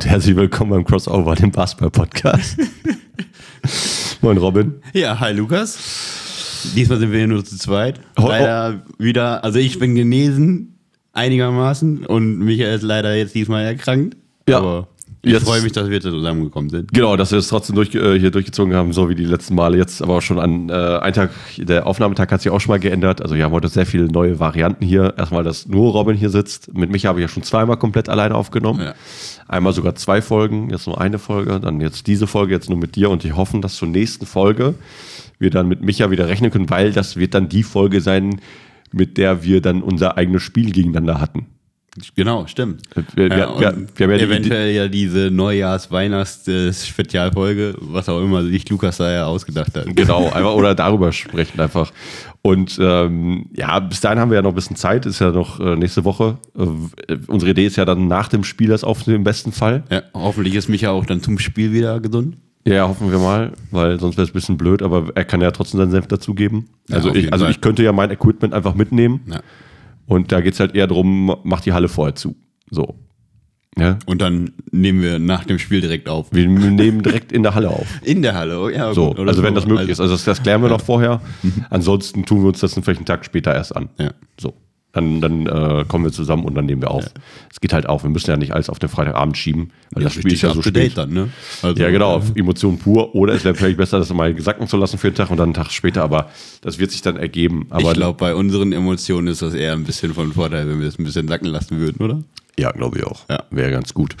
und herzlich willkommen beim Crossover, dem Basketball-Podcast. Moin Robin. Ja, hi Lukas. Diesmal sind wir hier nur zu zweit. Leider wieder, also ich bin genesen einigermaßen und Michael ist leider jetzt diesmal erkrankt. Ja. Aber ich freue mich, dass wir zusammengekommen sind. Genau, dass wir es trotzdem durch, äh, hier durchgezogen haben, so wie die letzten Male. Jetzt aber auch schon an äh, ein Tag, der Aufnahmetag hat sich auch schon mal geändert. Also wir haben heute sehr viele neue Varianten hier. Erstmal, dass nur Robin hier sitzt. Mit mich habe ich ja schon zweimal komplett alleine aufgenommen. Ja. Einmal sogar zwei Folgen, jetzt nur eine Folge, dann jetzt diese Folge, jetzt nur mit dir und ich hoffe, dass zur nächsten Folge wir dann mit Micha wieder rechnen können, weil das wird dann die Folge sein, mit der wir dann unser eigenes Spiel gegeneinander hatten. Genau, stimmt. Wir- wir- ja, wir- und wir haben ja die eventuell ja diese Neujahrs-Weihnachts-Spezialfolge, was auch immer sich Lukas da ja ausgedacht hat. Genau, einfach oder darüber sprechen einfach. Und ähm, ja, bis dahin haben wir ja noch ein bisschen Zeit, ist ja noch äh, nächste Woche. Äh, unsere Idee ist ja dann nach dem Spiel das aufzunehmen, im besten Fall. Ja, hoffentlich ist Micha auch dann zum Spiel wieder gesund. Ja, hoffen wir mal, weil sonst wäre es ein bisschen blöd, aber er kann ja trotzdem seinen Senf dazugeben. Ja, Also, ich, also Fall. ich könnte ja mein Equipment einfach mitnehmen Ja. Und da geht es halt eher darum, mach die Halle vorher zu. So. Ja? Und dann nehmen wir nach dem Spiel direkt auf. Wir nehmen direkt in der Halle auf. In der Halle, oh, ja. So, gut, also wenn so. das möglich ist. Also das, das klären wir noch vorher. Mhm. Ansonsten tun wir uns das dann vielleicht einen Tag später erst an. Ja. So. Dann, dann äh, kommen wir zusammen und dann nehmen wir auf. Es geht halt auch. Wir müssen ja nicht alles auf den Freitagabend schieben, weil das Spiel ist ja so spät. dann, ne? Also, Ja, genau, auf Emotionen pur. Oder es wäre vielleicht besser, das mal sacken zu lassen für einen Tag und dann einen Tag später. Aber das wird sich dann ergeben. Aber ich glaube, bei unseren Emotionen ist das eher ein bisschen von Vorteil, wenn wir es ein bisschen sacken lassen würden, oder? Ja, glaube ich auch. Ja. Wäre ganz gut.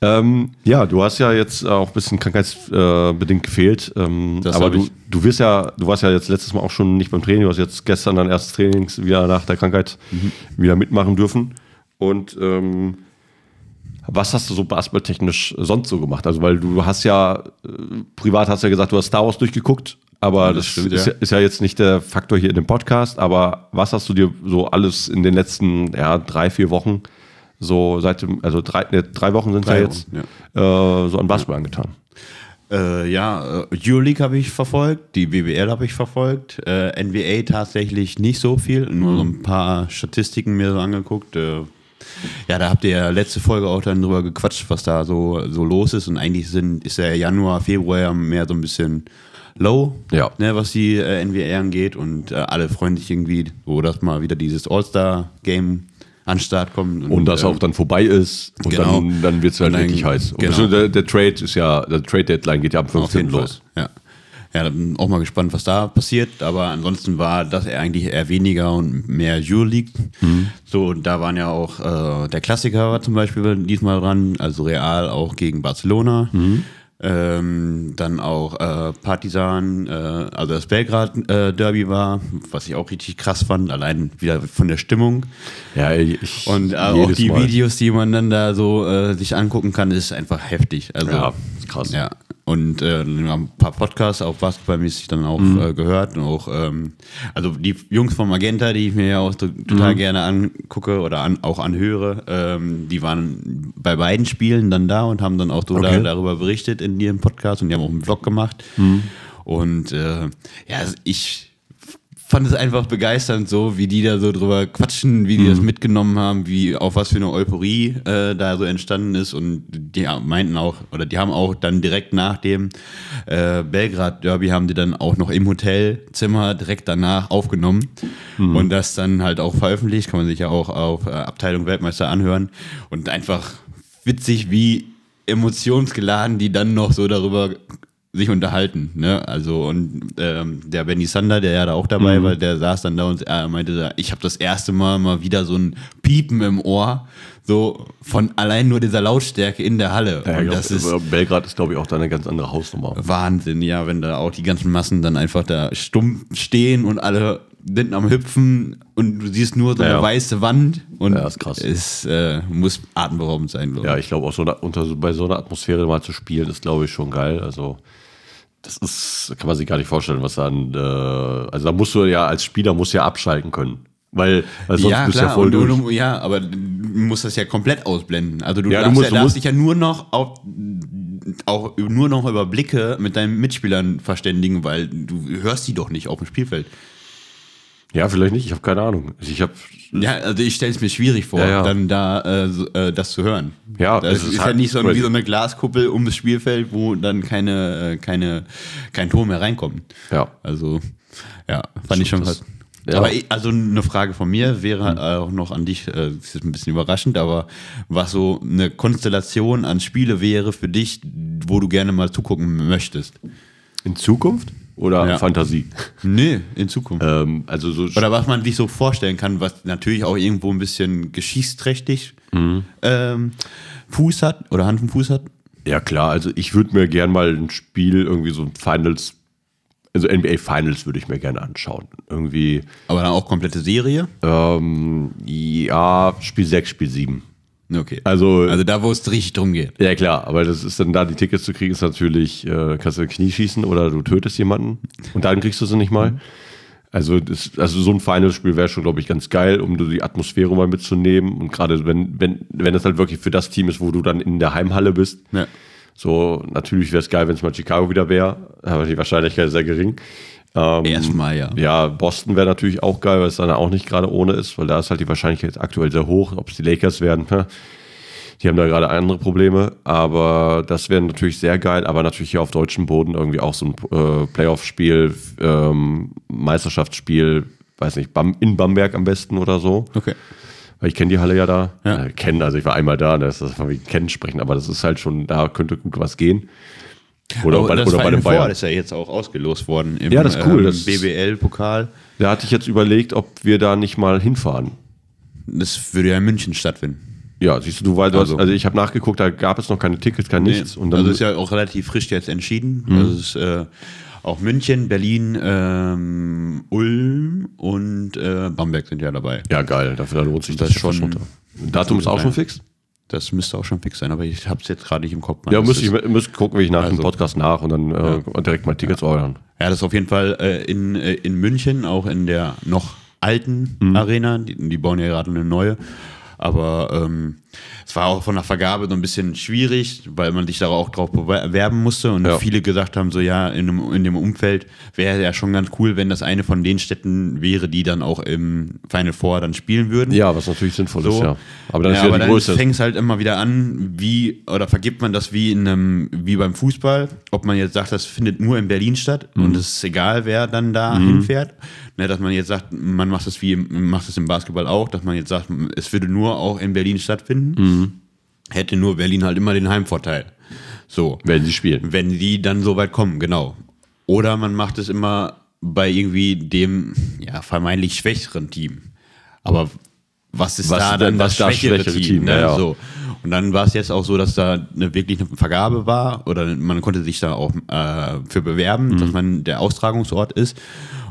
Ähm, ja, du hast ja jetzt auch ein bisschen krankheitsbedingt gefehlt. Ähm, Das aber du, du wirst ja, du warst ja jetzt letztes Mal auch schon nicht beim Training, du hast jetzt gestern dein erstes Training wieder nach der Krankheit Mhm. wieder mitmachen dürfen. Und ähm, was hast du so basketballtechnisch sonst so gemacht? Also, weil du hast ja, äh, privat hast ja gesagt, du hast Star Wars durchgeguckt, aber das, das stimmt, ist, ja. ist ja jetzt nicht der Faktor hier in dem Podcast. Aber was hast du dir so alles in den letzten ja, drei, vier Wochen so seit dem, also drei, ne, drei Wochen sind Drei ja jetzt, Wochen, Äh, so an Basketball angetan? Äh, ja, äh, Euroleague habe ich verfolgt, die BBL habe ich verfolgt, äh, NBA tatsächlich nicht so viel, nur so ein paar Statistiken mir so angeguckt. Äh, ja, da habt ihr ja letzte Folge auch dann drüber gequatscht, was da so, so los ist. Und eigentlich sind, ist ja Januar, Februar ja mehr so ein bisschen low, Ja. ne, was die äh, NBA angeht. Und alle freuen sich irgendwie, wo das mal wieder dieses All-Star-Game an den Start kommt. Und das äh, auch dann vorbei ist und genau. dann, dann wird es halt Und dann- richtig heiß. Und genau. der, der Trade ist ja, der Trade Deadline geht ja am Auf 15. jeden Fall. los. Ja. Ja, bin auch mal gespannt, was da passiert. Aber ansonsten war das eigentlich eher weniger und mehr Euroleague. So, und da waren ja auch, äh, der Klassiker war zum Beispiel diesmal dran, also Real auch gegen Barcelona. Ähm, dann auch äh, Partisan, äh, also das Belgrad-Derby war, was ich auch richtig krass fand, allein wieder von der Stimmung. Ja, ich, Und äh, auch die Mal. Videos, die man dann da so äh, sich angucken kann, ist einfach heftig. Also, Ja, krass. Ja. Und äh, ein paar Podcasts auch basketballmäßig dann auch Mhm. äh, gehört. Und auch, ähm, also die Jungs vom Magenta, die ich mir ja auch total Mhm. gerne angucke oder an, auch anhöre, ähm, die waren bei beiden Spielen dann da und haben dann auch so da, Okay. darüber berichtet in ihrem Podcast und die haben auch einen Vlog gemacht. Mhm. Und äh, ja, ich fand es einfach begeisternd, so wie die da so drüber quatschen, wie die Mhm. das mitgenommen haben, wie auf was für eine Euphorie äh, da so entstanden ist. Und die meinten auch, oder die haben auch dann direkt nach dem äh, Belgrad-Derby haben die dann auch noch im Hotelzimmer direkt danach aufgenommen Mhm. und das dann halt auch veröffentlicht. Kann man sich ja auch auf äh, Abteilung Weltmeister anhören. Und einfach witzig, wie emotionsgeladen die dann noch so darüber sich unterhalten, ne? Also und ähm, der Benny Sander, der ja da auch dabei war, der saß dann da und er meinte, ich habe das erste Mal mal wieder so ein Piepen im Ohr, so von allein nur dieser Lautstärke in der Halle. Ja, und ich das glaub, ist Belgrad ist, glaube ich, auch da eine ganz andere Hausnummer. Wahnsinn, ja, wenn da auch die ganzen Massen dann einfach da stumm stehen und alle sind am Hüpfen und du siehst nur so eine Ja. weiße Wand und Ja, ist krass. es äh, muss atemberaubend sein, glaube Ja, ich glaube auch so eine, unter, bei so einer Atmosphäre mal zu spielen, ist, glaube ich, schon geil. Also das ist, kann man sich gar nicht vorstellen, was dann, äh, also da musst du ja als Spieler musst du ja abschalten können. Weil, weil sonst ja, bist du klar, ja voll du, durch. du, ja, aber du musst das ja komplett ausblenden. Also du, Ja, du darfst, musst- ja, du darfst dich ja nur noch auf, auch nur noch über Blicke mit deinen Mitspielern verständigen, weil du hörst die doch nicht auf dem Spielfeld. Ja, vielleicht nicht, ich habe keine Ahnung. Also Ich habe Ja, also ich stelle es mir schwierig vor, Ja, ja. dann da äh, äh, das zu hören. Ja, das es ist, ist ja halt nicht so crazy. wie so eine Glaskuppel um das Spielfeld, wo dann keine, äh, keine, kein Tor mehr reinkommt. Ja. Also, ja, fand ich schon was. ja. Aber also eine Frage von mir wäre äh, auch noch an dich, äh, das ist ein bisschen überraschend, aber was so eine Konstellation an Spiele wäre für dich, wo du gerne mal zugucken möchtest? in Zukunft oder Ja. Fantasie. Nee, in Zukunft. Ähm, also so Oder was man sich so vorstellen kann, was natürlich auch irgendwo ein bisschen geschichtsträchtig ähm, Fuß hat oder Hand und Fuß hat. Ja, klar, also ich würde mir gern mal ein Spiel, irgendwie so ein Finals, also NBA Finals würde ich mir gerne anschauen. Irgendwie, Aber dann auch komplette Serie. ähm, ja, Spiel 6, Spiel 7. Okay. Also, Also da, wo es richtig drum geht. ja klar, aber das ist dann da, die Tickets zu kriegen, ist natürlich, äh, kannst du ein Knie schießen oder du tötest jemanden und dann kriegst du sie nicht mal. Also, das, also so ein Finals-Spiel wäre schon, glaube ich, ganz geil, um die Atmosphäre mal mitzunehmen. Und gerade wenn, wenn, wenn es halt wirklich für das Team ist, wo du dann in der Heimhalle bist, Ja. So, natürlich wäre es geil, wenn es mal Chicago wieder wäre, aber die Wahrscheinlichkeit ist sehr gering. Ähm, Erstmal, ja. Ja, Boston wäre natürlich auch geil, weil es dann auch nicht gerade ohne ist, weil da ist halt die Wahrscheinlichkeit aktuell sehr hoch. Ob es die Lakers werden, ne? die haben da gerade andere Probleme, aber das wäre natürlich sehr geil, aber natürlich hier auf deutschem Boden irgendwie auch so ein äh, Playoff-Spiel, ähm, Meisterschaftsspiel, weiß nicht, Bam in Bamberg am besten oder so. Okay. Weil ich kenne die Halle ja da. Ja. Äh, kennen, also ich war einmal da, das ist von wegen kennen sprechen, aber das ist halt schon, da könnte gut was gehen. Oder, Aber bei, das oder bei Four Bayern. ist ja jetzt auch ausgelost worden im Ja, das ist cool, ähm, das- BBL-Pokal. Da hatte ich jetzt überlegt, ob wir da nicht mal hinfahren. Das würde ja in München stattfinden. Ja, siehst du, du, weil du Also- hast, also ich habe nachgeguckt, da gab es noch keine Tickets, kein nichts. Und dann, also ist ja auch relativ frisch jetzt entschieden. Mhm. Also ist äh, auch München, Berlin, ähm, Ulm und äh, Bamberg sind ja dabei. ja, geil, dafür da lohnt sich das, Das schon. Datum ist auch schon fix? Das müsste auch schon fix sein, aber ich habe es jetzt gerade nicht im Kopf. wann Ja, ist. ich müsste gucken, wie ich nach dem Also- Podcast nach und dann äh, direkt mal Tickets ordern. Ja, das ist auf jeden Fall äh, in, äh, in München, auch in der noch alten Mhm. Arena. Die, die bauen ja gerade eine neue. Aber ähm, es war auch von der Vergabe so ein bisschen schwierig, weil man sich da auch drauf bewerben musste und Ja. viele gesagt haben, so ja, in dem, in dem Umfeld wäre ja schon ganz cool, wenn das eine von den Städten wäre, die dann auch im Final Four dann spielen würden. Ja, was natürlich sinnvoll ist, So. ja. Aber dann ja, ist ja aber dann fängt es halt immer wieder an, wie, oder vergibt man das wie in einem, wie beim Fußball, ob man jetzt sagt, das findet nur in Berlin statt Mhm. und es ist egal, wer dann da hinfährt. Ne, dass man jetzt sagt, man macht es wie macht es im Basketball auch, dass man jetzt sagt, es würde nur auch in Berlin stattfinden. Mhm. Hätte nur Berlin halt immer den Heimvorteil. So. Werden sie spielen. Wenn die dann so weit kommen, genau. Oder man macht es immer bei irgendwie dem ja, vermeintlich schwächeren Team. Aber was ist Was da dann denn- das was da schwächere, schwächere Team? Team, ne? ja, ja. So. Und dann war es jetzt auch so, dass da eine, wirklich eine Vergabe war oder man konnte sich da auch äh, für bewerben, Mhm. dass man der Austragungsort ist.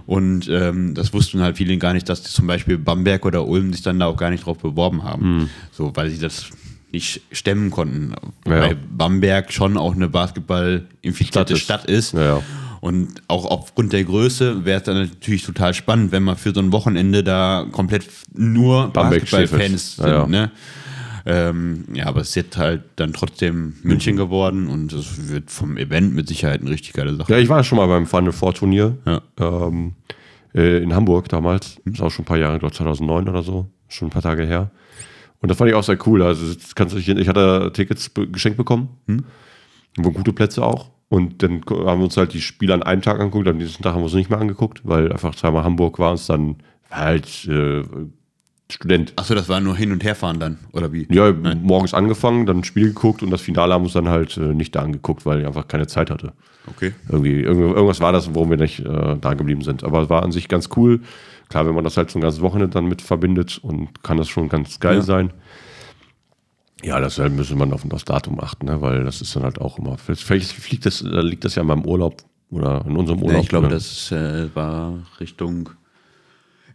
Und ähm, das wussten halt viele gar nicht, dass zum Beispiel Bamberg oder Ulm sich dann da auch gar nicht drauf beworben haben. Mhm. So, weil sie das nicht stemmen konnten. Ja. Weil Bamberg schon auch eine Basketball-infizierte Stadt Stadt ist. Ja. Und auch aufgrund der Größe wäre es dann natürlich total spannend, wenn man für so ein Wochenende da komplett nur Basketball-Fans sind. Ja. Ne? Ähm, ja, aber es ist jetzt halt dann trotzdem München geworden und es wird vom Event mit Sicherheit eine richtig geile Sache. Ja, ich war ja schon mal beim Final Four Turnier Ja. ähm, äh, in Hamburg damals. Ist auch schon ein paar Jahre, ich glaube 2009 oder so. Schon ein paar Tage her. Und das fand ich auch sehr cool. Also, kannst du, dich- ich hatte Tickets geschenkt bekommen. Wo gute Plätze auch. Und dann haben wir uns halt die Spiele an einem Tag angeguckt. Am nächsten Tag haben wir uns nicht mehr angeguckt, weil einfach zweimal Hamburg war uns dann halt äh, Student. Achso, das war nur hin und herfahren dann, oder wie? Ja, morgens angefangen, dann ein Spiel geguckt und das Finale haben wir uns dann halt äh, nicht da angeguckt, weil ich einfach keine Zeit hatte. Okay. Irgendwie, irgend- irgendwas war das, warum wir nicht äh, da geblieben sind. Aber es war an sich ganz cool. Klar, wenn man das halt so ein ganzes Wochenende dann mit verbindet und kann das schon ganz geil Ja. sein. Ja, das äh, müsste man auf das Datum achten, ne? weil das ist dann halt auch immer. Vielleicht fliegt das, da liegt das ja in meinem Urlaub oder in unserem Urlaub. Ja, ich glaube, ne? das äh, war Richtung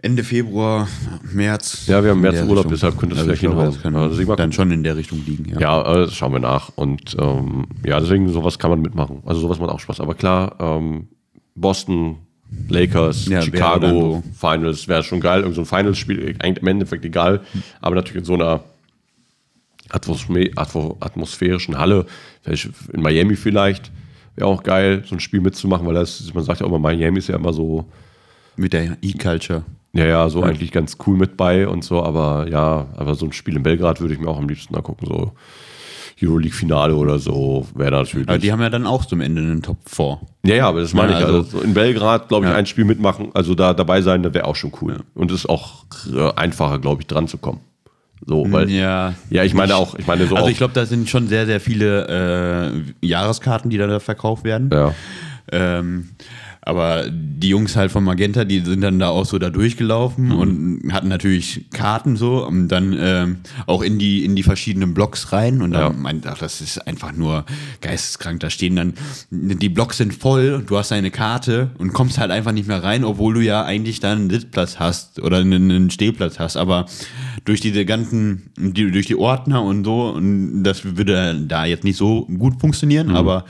Ende Februar, März. Ja, wir haben März Urlaub, Richtung. deshalb könnte es Also ich vielleicht hinhauen. Also dann schon in der Richtung liegen, ja. Ja, das schauen wir nach. Und ähm, ja, deswegen sowas kann man mitmachen. Also sowas macht auch Spaß. Aber klar, ähm, Boston, Lakers, Ja, Chicago, so. Finals, wäre schon geil. Irgend so ein Finals-Spiel, eigentlich im Endeffekt egal. Aber natürlich in so einer Atmosphä- atmo- atmosphärischen Halle, vielleicht in Miami vielleicht, wäre auch geil, so ein Spiel mitzumachen, weil das, man sagt ja auch immer, Miami ist ja immer so, Mit der E-Culture. Ja, ja, so eigentlich ganz cool mit bei und so, aber ja, aber so ein Spiel in Belgrad würde ich mir auch am liebsten angucken, so Euroleague-Finale oder so wäre natürlich. Aber die haben ja dann auch zum Ende einen Top 4. Ja, ja, aber das meine Ja, ich. Also, also- so in Belgrad, glaube ich, Ja. ein Spiel mitmachen, also da dabei sein, das wäre auch schon cool. Und es ist auch äh, einfacher, glaube ich, dran zu kommen. So, weil, ja, Ja, ich meine auch, ich meine so Also ich glaube, da sind schon sehr, sehr viele äh, Jahreskarten, die da verkauft werden. ja. Ähm, aber die Jungs halt von Magenta, die sind dann da auch so da durchgelaufen Mhm. und hatten natürlich Karten so und dann ähm, auch in die in die verschiedenen Blocks rein und dann Ja. meint, ach, das ist einfach nur geisteskrank. Da stehen dann die Blocks sind voll, du hast deine Karte und kommst halt einfach nicht mehr rein, obwohl du ja eigentlich dann einen Sitzplatz hast oder einen, Stehplatz hast. Aber durch diese ganzen, die, durch die Ordner und so und das würde da jetzt nicht so gut Mhm. funktionieren, aber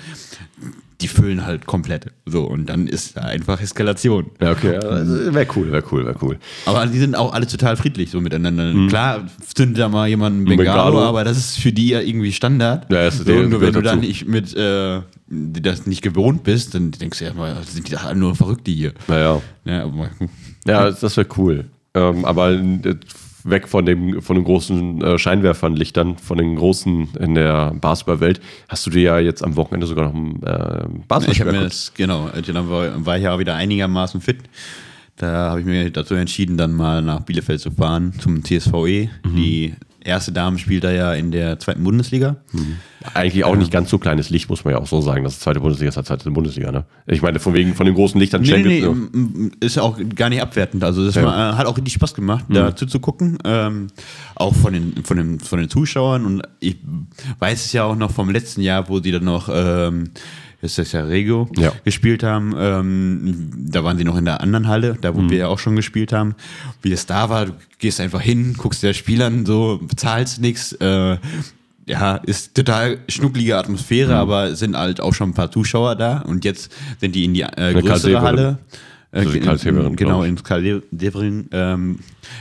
die füllen halt komplett. So, und dann ist da einfach Eskalation. Ja, okay, also wäre cool, wäre cool, wäre cool. Aber die sind auch alle total friedlich so miteinander. Klar zündet da mal jemand Mhm. Ein Bengalo, Bengalo. aber das ist für die ja irgendwie Standard. Ja, das ist so, der- nur wenn du dann nicht mit äh, das nicht gewohnt bist, dann denkst du ja mal, sind die alle nur Verrückte hier. Naja. Ja, Ja, das wäre cool. Ähm, aber äh, weg von dem von den großen äh, Scheinwerfernlichtern, von den großen in der Basketballwelt, hast du dir ja jetzt am Wochenende sogar noch ein äh, ich habe Basketball mir das, genau, dann war, war ich ja wieder einigermaßen fit. Da habe ich mir dazu entschieden, dann mal nach Bielefeld zu fahren zum TSVE. Mhm. Die erste Dame spielt da ja in der zweiten Bundesliga. Eigentlich auch nicht ganz so kleines Licht, muss man ja auch so sagen. Das ist zweite Bundesliga ist halt zweite Bundesliga, ne? Ich meine, von wegen von den großen Lichtern Nee, nee, Champions- nee, m- m- ist ja auch gar nicht abwertend. Also das Ja. war, äh, hat auch richtig Spaß gemacht, dazu zu gucken. Ähm, auch von den, von, den, von den Zuschauern. Und ich weiß es ja auch noch vom letzten Jahr, wo sie dann noch, ähm, ist das ja Regio, Ja. gespielt haben. Ähm, da waren sie noch in der anderen Halle, da wo wir ja auch schon gespielt haben. Wie es da war, du gehst einfach hin, guckst dir das Spiel an, so, bezahlst nichts. Äh, ja, ist total schnucklige Atmosphäre, aber es sind halt auch schon ein paar Zuschauer da. Und jetzt sind die in die äh, größere. Halle. Äh, Also die Severin, genau, ins Karl Severin ähm,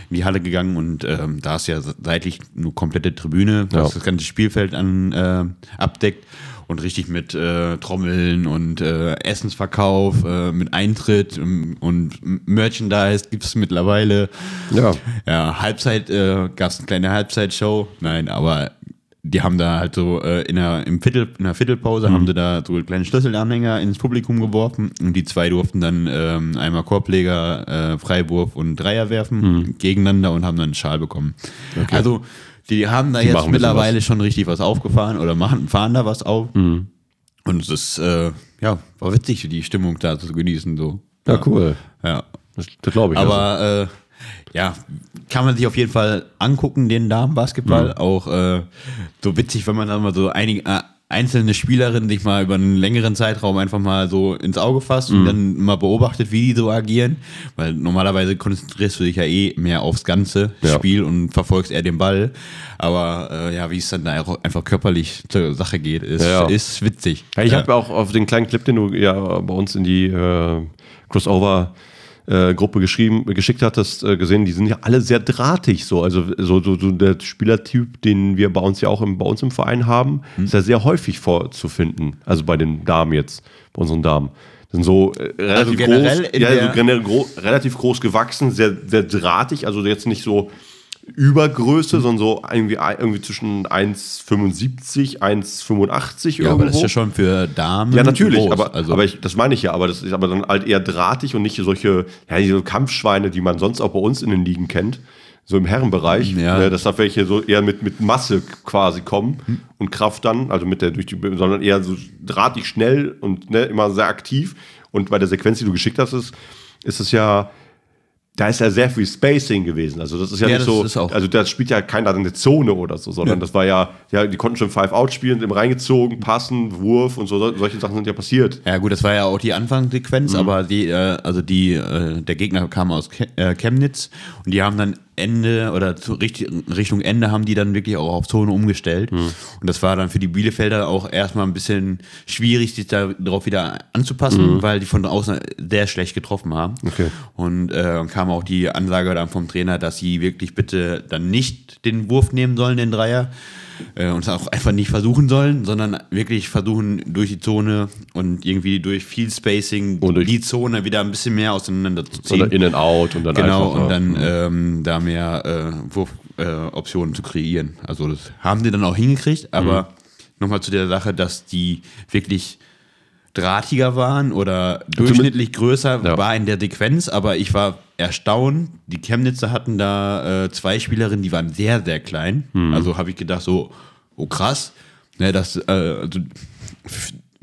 in die Halle gegangen und ähm, da ist ja seitlich eine komplette Tribüne, Ja. was das ganze Spielfeld an, äh, abdeckt und richtig mit äh, Trommeln und äh, Essensverkauf, äh, mit Eintritt ähm, und Merchandise gibt es mittlerweile. Ja. Ja, Halbzeit äh, gab es eine kleine Halbzeitshow. Nein, aber die haben da halt so äh, in, der, im Viertel, in der Viertelpause haben sie da so kleine Schlüsselanhänger ins Publikum geworfen und die zwei durften dann ähm, einmal Korbleger, äh, Freiwurf und Dreier werfen gegeneinander und haben dann einen Schal bekommen. Also die haben da Die jetzt mittlerweile schon richtig was aufgefahren oder machen, fahren da was auf. Und es ist, äh, ja, war witzig, die Stimmung da zu genießen. So. ja, cool. Ja. Das, das glaube ich. also. Aber äh, ja, kann man sich auf jeden Fall angucken, den Damenbasketball. Auch äh, so witzig, wenn man dann mal so einige äh, einzelne Spielerinnen sich mal über einen längeren Zeitraum einfach mal so ins Auge fasst Mhm. und dann mal beobachtet, wie die so agieren. Weil normalerweise konzentrierst du dich ja eh mehr aufs ganze Ja. Spiel und verfolgst eher den Ball. Aber äh, ja, wie es dann da einfach körperlich zur Sache geht, ist, Ja, ja. ist witzig. Ich Ja. habe auch auf den kleinen Clip, den du ja bei uns in die äh, Crossover äh, Gruppe geschrieben, geschickt hattest, äh, gesehen, die sind ja alle sehr drahtig so. Also so, so, so der Spielertyp, den wir bei uns ja auch im, bei uns im Verein haben, Hm. ist ja sehr häufig vorzufinden. Also bei den Damen jetzt, bei unseren Damen. Sind so äh, relativ generell groß, ja, so generell gro relativ groß gewachsen, sehr, sehr drahtig, also jetzt nicht so Übergröße, sondern so irgendwie, irgendwie zwischen 1,75, 1,85 ja, aber das ist irgendwo. ja schon für Damen. Ja, natürlich, groß. aber, also, aber ich, das meine ich ja, aber das ist aber dann halt eher drahtig und nicht solche, ja, diese Kampfschweine, die man sonst auch bei uns in den Ligen kennt, so im Herrenbereich, Ja. ne, dass da welche so eher mit, mit Masse quasi kommen und Kraft dann, also mit der durch die, sondern eher so drahtig schnell und ne, immer sehr aktiv. Und bei der Sequenz, die du geschickt hast, ist, ist es ja, da ist ja sehr viel Spacing gewesen. Also das ist ja, Ja, nicht so, ist auch- also da spielt ja keiner eine Zone oder so, sondern Ja. das war ja, ja, die konnten schon Five-Out spielen, im reingezogen, passen, Wurf und so, solche Sachen sind ja passiert. Ja gut, das war ja auch die Anfangssequenz, Mhm. aber die, äh, also die, äh, der Gegner kam aus Ke äh, Chemnitz und die haben dann Ende oder Richtung Ende haben die dann wirklich auch auf Zone umgestellt. Mhm. Und das war dann für die Bielefelder auch erstmal ein bisschen schwierig, sich darauf wieder anzupassen, weil die von außen sehr schlecht getroffen haben. Mhm. Okay. Und äh, kam auch die Ansage dann vom Trainer, dass sie wirklich bitte dann nicht den Wurf nehmen sollen, den Dreier. Äh, und auch einfach nicht versuchen sollen, sondern wirklich versuchen durch die Zone und irgendwie durch viel Spacing Und durch- die Zone wieder ein bisschen mehr auseinander zu ziehen. Oder in and out und dann Genau, einfach. und ja. dann ähm, da mehr äh, Wurfoptionen äh, Optionen zu kreieren. Also das haben sie dann auch hingekriegt, aber Mhm. nochmal zu der Sache, dass die wirklich drahtiger waren oder durchschnittlich größer Ja. war in der Sequenz, aber ich war erstaunt. Die Chemnitzer hatten da äh, zwei Spielerinnen, die waren sehr, sehr klein. Mhm. Also habe ich gedacht, so, oh krass, ne, das, äh, also,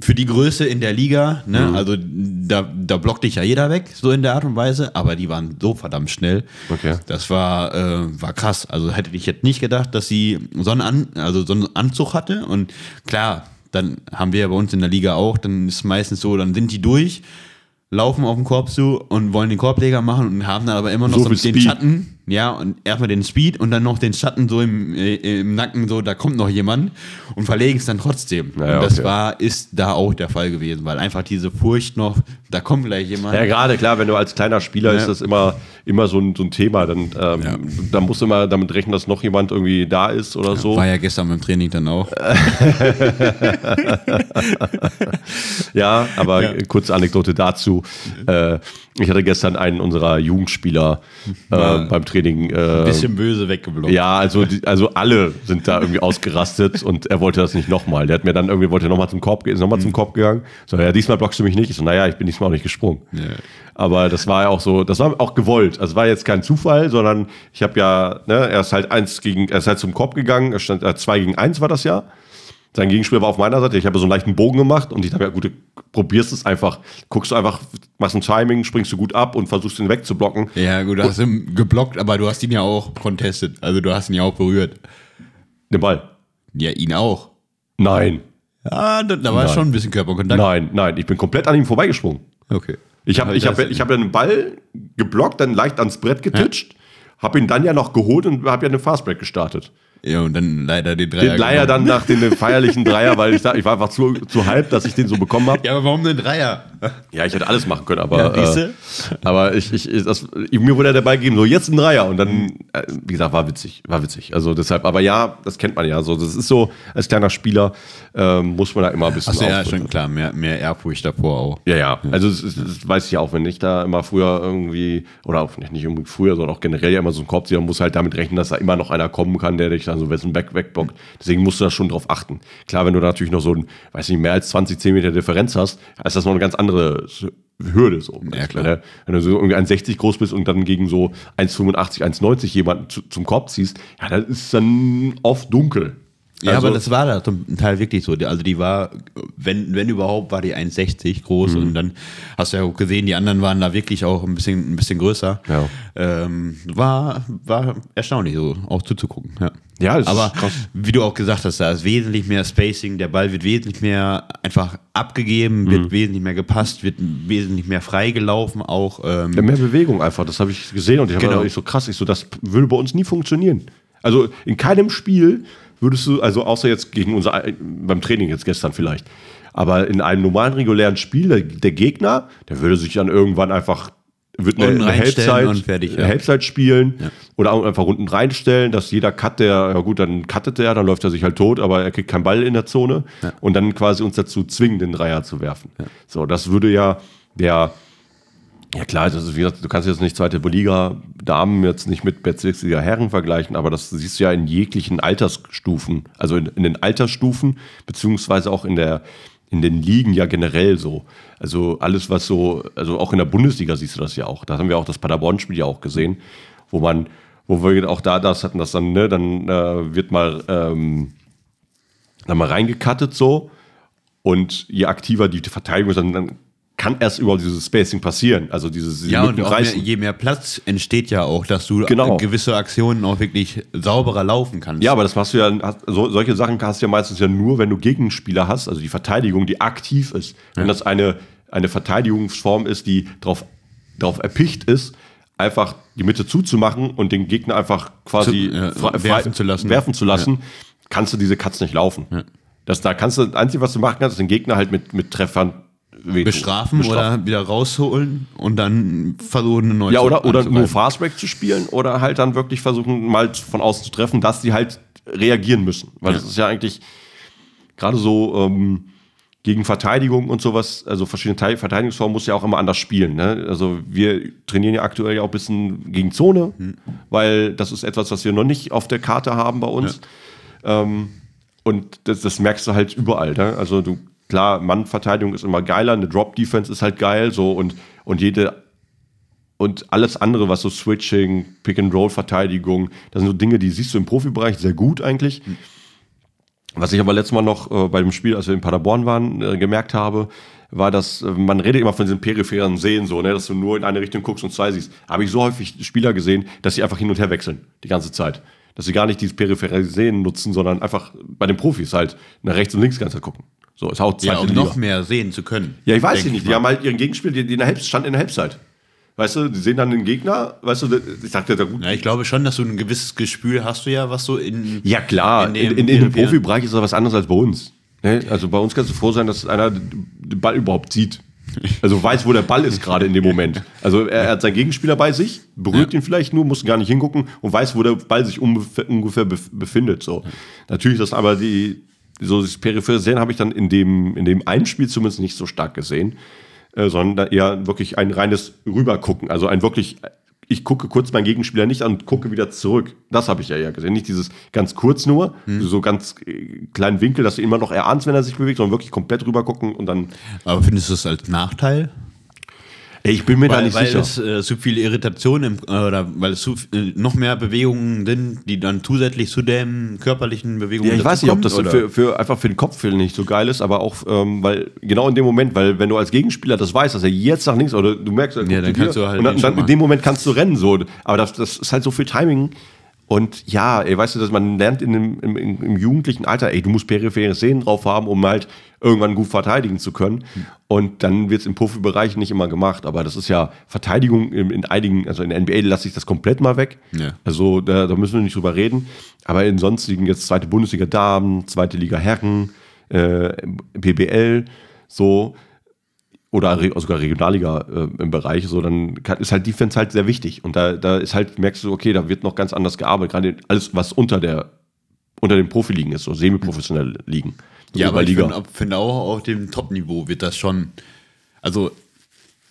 für die Größe in der Liga, ne, Mhm. also da, da blockt dich ja jeder weg, so in der Art und Weise, aber die waren so verdammt schnell. Okay. Das war, äh, war krass. Also hätte ich jetzt nicht gedacht, dass sie so einen, An also so einen Anzug hatte. Und klar, dann haben wir ja bei uns in der Liga auch, dann ist es meistens so, dann sind die durch, laufen auf den Korb zu und wollen den Korbleger machen und haben dann aber immer noch So so, den Speed. Schatten, ja, und erstmal den Speed und dann noch den Schatten so im, äh, im Nacken, so, da kommt noch jemand und verlegen es dann trotzdem. Naja, und das okay. war, ist da auch der Fall gewesen, weil einfach diese Furcht noch, da kommt gleich jemand. Ja, gerade klar, wenn du als kleiner Spieler Ja. ist das immer, immer so ein, so ein Thema. Dann, ähm, Ja. dann musst du immer damit rechnen, dass noch jemand irgendwie da ist oder so. War ja gestern beim Training dann auch. Ja, aber kurze Anekdote dazu. Äh, ich hatte gestern einen unserer Jugendspieler äh, beim Training. Äh, Bisschen böse weggeblockt. ja, also, die, also alle sind da irgendwie ausgerastet und er wollte das nicht nochmal. Der hat mir dann irgendwie, wollte nochmal zum Korb gehen, ist nochmal zum Korb gegangen. So, ja, diesmal blockst du mich nicht. Ich so, naja, ich bin diesmal auch nicht gesprungen. Aber das war ja auch so, das war auch gewollt. Also war jetzt kein Zufall, sondern ich habe ja, ne, er ist halt eins gegen, er ist halt zum Korb gegangen, er stand äh, zwei gegen eins war das ja. Sein Gegenspieler war auf meiner Seite. Ich habe so einen leichten Bogen gemacht und ich habe ja, gut, du probierst es einfach. Guckst du einfach, machst ein Timing, springst du gut ab und versuchst ihn wegzublocken. Ja, gut, du hast ihn geblockt, aber du hast ihn ja auch contestet. Also du hast ihn ja auch berührt. Den Ball. Ja, ihn auch. Nein, Ja, da, da war Nein. schon ein bisschen Körperkontakt. nein, nein. Ich bin komplett an ihm vorbeigesprungen. Okay. Ich habe ich hab, ich hab ja einen Ball geblockt, dann leicht ans Brett getitscht, habe ihn dann ja noch geholt und habe ja eine Fastbreak gestartet. Ja, und dann leider den Dreier. Den genommen. dann nach den feierlichen Dreier, weil ich, da, ich war einfach zu, zu halb, dass ich den so bekommen habe. Ja, aber warum den Dreier? Ja, ich hätte alles machen können, aber, Ja, äh, aber ich, ich, das, mir wurde der Ball gegeben, so jetzt ein Dreier und dann, äh, wie gesagt, war witzig, war witzig. Also deshalb, aber ja, das kennt man ja so. Das ist so, als kleiner Spieler ähm, muss man da immer ein bisschen Achso, ja, schon klar. Mehr, mehr Ehrfurcht davor auch. Ja, ja. Also das, das weiß ich ja auch, wenn ich da immer früher irgendwie, oder auch nicht, nicht unbedingt früher, sondern auch generell ja immer so einen Korb ziehe, dann muss halt damit rechnen, dass da immer noch einer kommen kann, der dich dann so wessen weg wegbockt. Deswegen musst du da schon drauf achten. Klar, wenn du da natürlich noch so ein, weiß nicht, mehr als 20 Zentimeter Differenz hast, ist das noch eine ganz andere Hürde so. Ja, klar. Wenn, du- wenn du so irgendwie 1,60 groß bist und dann gegen so 1,85, 1,90 jemanden zu, zum Korb ziehst, ja, das ist dann oft dunkel. Ja, Also- aber das war da zum Teil wirklich so. Also die war, wenn, wenn überhaupt, war die 1,60 groß Mhm. und dann hast du ja auch gesehen, die anderen waren da wirklich auch ein bisschen, ein bisschen größer. Ja. Ähm, war, war erstaunlich, so auch zuzugucken. Ja. Ja, das ist aber krass. wie du auch gesagt hast, da ist wesentlich mehr Spacing, der Ball wird wesentlich mehr einfach abgegeben, Mhm. wird wesentlich mehr gepasst, wird wesentlich mehr freigelaufen auch. Ähm, Ja, mehr Bewegung einfach, das habe ich gesehen und ich habe Genau. genau. so krass, ich so, das würde bei uns nie funktionieren. Also in keinem Spiel würdest du, also außer jetzt gegen unser, beim Training jetzt gestern vielleicht, aber in einem normalen, regulären Spiel, der, der Gegner, der würde sich dann irgendwann einfach, wird eine, eine Halbzeit, und fertig, ja. eine Halbzeit spielen oder auch einfach unten reinstellen, dass jeder Cut, der, ja gut, dann cuttet er, dann läuft er sich halt tot, aber er kriegt keinen Ball in der Zone und dann quasi uns dazu zwingen, den Dreier zu werfen. So, das würde ja der, ja klar, das gesagt, du kannst jetzt nicht zweite Liga Damen jetzt nicht mit Bezirksliga Herren vergleichen, aber das siehst du ja in jeglichen Altersstufen, also in, in den Altersstufen, beziehungsweise auch in der in den Ligen ja generell so. Also alles, was so, also auch in der Bundesliga siehst du das ja auch. Da haben wir auch das Paderborn-Spiel ja auch gesehen, wo man, wo wir auch da das hatten, dass dann, ne, dann äh, wird mal, ähm, dann mal reingekattet so und je aktiver die Verteidigung ist, dann, dann kann erst überhaupt dieses Spacing passieren. Also dieses diese Ja, und mehr, je mehr Platz entsteht ja auch, dass du Genau. gewisse Aktionen auch wirklich sauberer laufen kannst. Ja, aber das machst du ja, hast, so, solche Sachen hast du ja meistens ja nur, wenn du Gegenspieler hast, also die Verteidigung, die aktiv ist. Wenn das eine, eine Verteidigungsform ist, die darauf darauf erpicht ist, einfach die Mitte zuzumachen und den Gegner einfach quasi Zu- ja, frei- werfen zu lassen. werfen zu lassen, kannst du diese Cuts nicht laufen. Das, da kannst du, das Einzige, was du machen kannst, ist den Gegner halt mit, mit Treffern wehtun. bestrafen, oder wieder rausholen und dann versuchen eine neue Ja, zu- oder, oder nur. Fastbreak zu spielen oder halt dann wirklich versuchen, mal von außen zu treffen, dass die halt reagieren müssen. Weil Ja. das ist ja eigentlich gerade so ähm, gegen Verteidigung und sowas, also verschiedene Teil Verteidigungsformen muss ja auch immer anders spielen. Ne? Also wir trainieren ja aktuell ja auch ein bisschen gegen Zone, weil das ist etwas, was wir noch nicht auf der Karte haben bei uns. Ähm, und das, das merkst du halt überall. Ne? Also du, klar, Mannverteidigung ist immer geiler, eine Drop-Defense ist halt geil, so und, und jede und alles andere, was so Switching, Pick-and-Roll-Verteidigung, das sind so Dinge, die siehst du im Profibereich sehr gut eigentlich. Was ich aber letztes Mal noch äh, bei dem Spiel, als wir in Paderborn waren, äh, gemerkt habe, war, dass äh, man redet immer von diesen peripheren Sehen, so, ne, dass du nur in eine Richtung guckst und zwei siehst. Habe ich so häufig Spieler gesehen, dass sie einfach hin und her wechseln, die ganze Zeit. Dass sie gar nicht dieses periphere Sehen nutzen, sondern einfach bei den Profis halt nach rechts und links ganze Zeit gucken. So, ist auch Ja, zweite um noch mehr sehen zu können. Ja, ich weiß ja nicht. Die mal. haben halt ihren Gegenspiel, die, die in der Halb stand in der Halbzeit. Weißt du, die sehen dann den Gegner, weißt du, ich dachte, da gut. Ja, ich glaube schon, dass du ein gewisses Gespür hast du ja, was so in. Ja, klar, in, In in, dem- in, dem in dem- Profibereich ist das was anderes als bei uns. Ne? Also bei uns kannst du froh sein, dass einer den Ball überhaupt sieht. Also weiß, wo der Ball ist gerade in dem Moment. Also er, hat seinen Gegenspieler bei sich, berührt ihn vielleicht nur, muss gar nicht hingucken und weiß, wo der Ball sich ungefähr, ungefähr bef- befindet. So. Natürlich, das aber die, so das periphere Sehen habe ich dann in dem, in dem einen Spiel zumindest nicht so stark gesehen, äh, sondern eher wirklich ein reines Rübergucken. Also ein wirklich, ich gucke kurz meinen Gegenspieler nicht an und gucke wieder zurück. Das habe ich ja eher gesehen. Nicht dieses ganz kurz nur, so ganz äh, kleinen Winkel, dass du immer noch erahnst, wenn er sich bewegt, sondern wirklich komplett rüber gucken und dann. Aber findest du es als Nachteil? Ich bin mir da Weil, nicht weil sicher. es äh, zu viel Irritation im, äh, oder weil es zu, äh, noch mehr Bewegungen sind, die dann zusätzlich zu den körperlichen Bewegungen Ja, ich weiß nicht, ob das für, für einfach für den Kopf nicht so geil ist, aber auch, ähm, weil genau in dem Moment, weil wenn du als Gegenspieler das weißt, dass er jetzt nach links oder du merkst, er Ja, dann zu dir kannst du halt und dann, dann in dem Moment kannst du rennen so, aber das, das ist halt so viel Timing und ja, ey, weißt du, dass man lernt in dem, im, im, im jugendlichen Alter, ey, du musst periphere Szenen drauf haben, um halt irgendwann gut verteidigen zu können und dann wird es im Profibereich nicht immer gemacht, aber das ist ja Verteidigung in, in einigen, also in der NBA lasse ich das komplett mal weg, Ja. also da, da müssen wir nicht drüber reden. Aber in sonstigen jetzt zweite Bundesliga Damen, zweite Liga Herren, äh, BBL, so oder sogar Regionalliga äh, im Bereich, so dann kann, ist halt Defense halt sehr wichtig. Und da, da ist halt, merkst du, okay, da wird noch ganz anders gearbeitet. Gerade alles, was unter der unter den Profiligen ist, so semi-professionelle Ligen. So Ja, aber ich Oberliga. finde find auch auf dem Top-Niveau wird das schon. Also,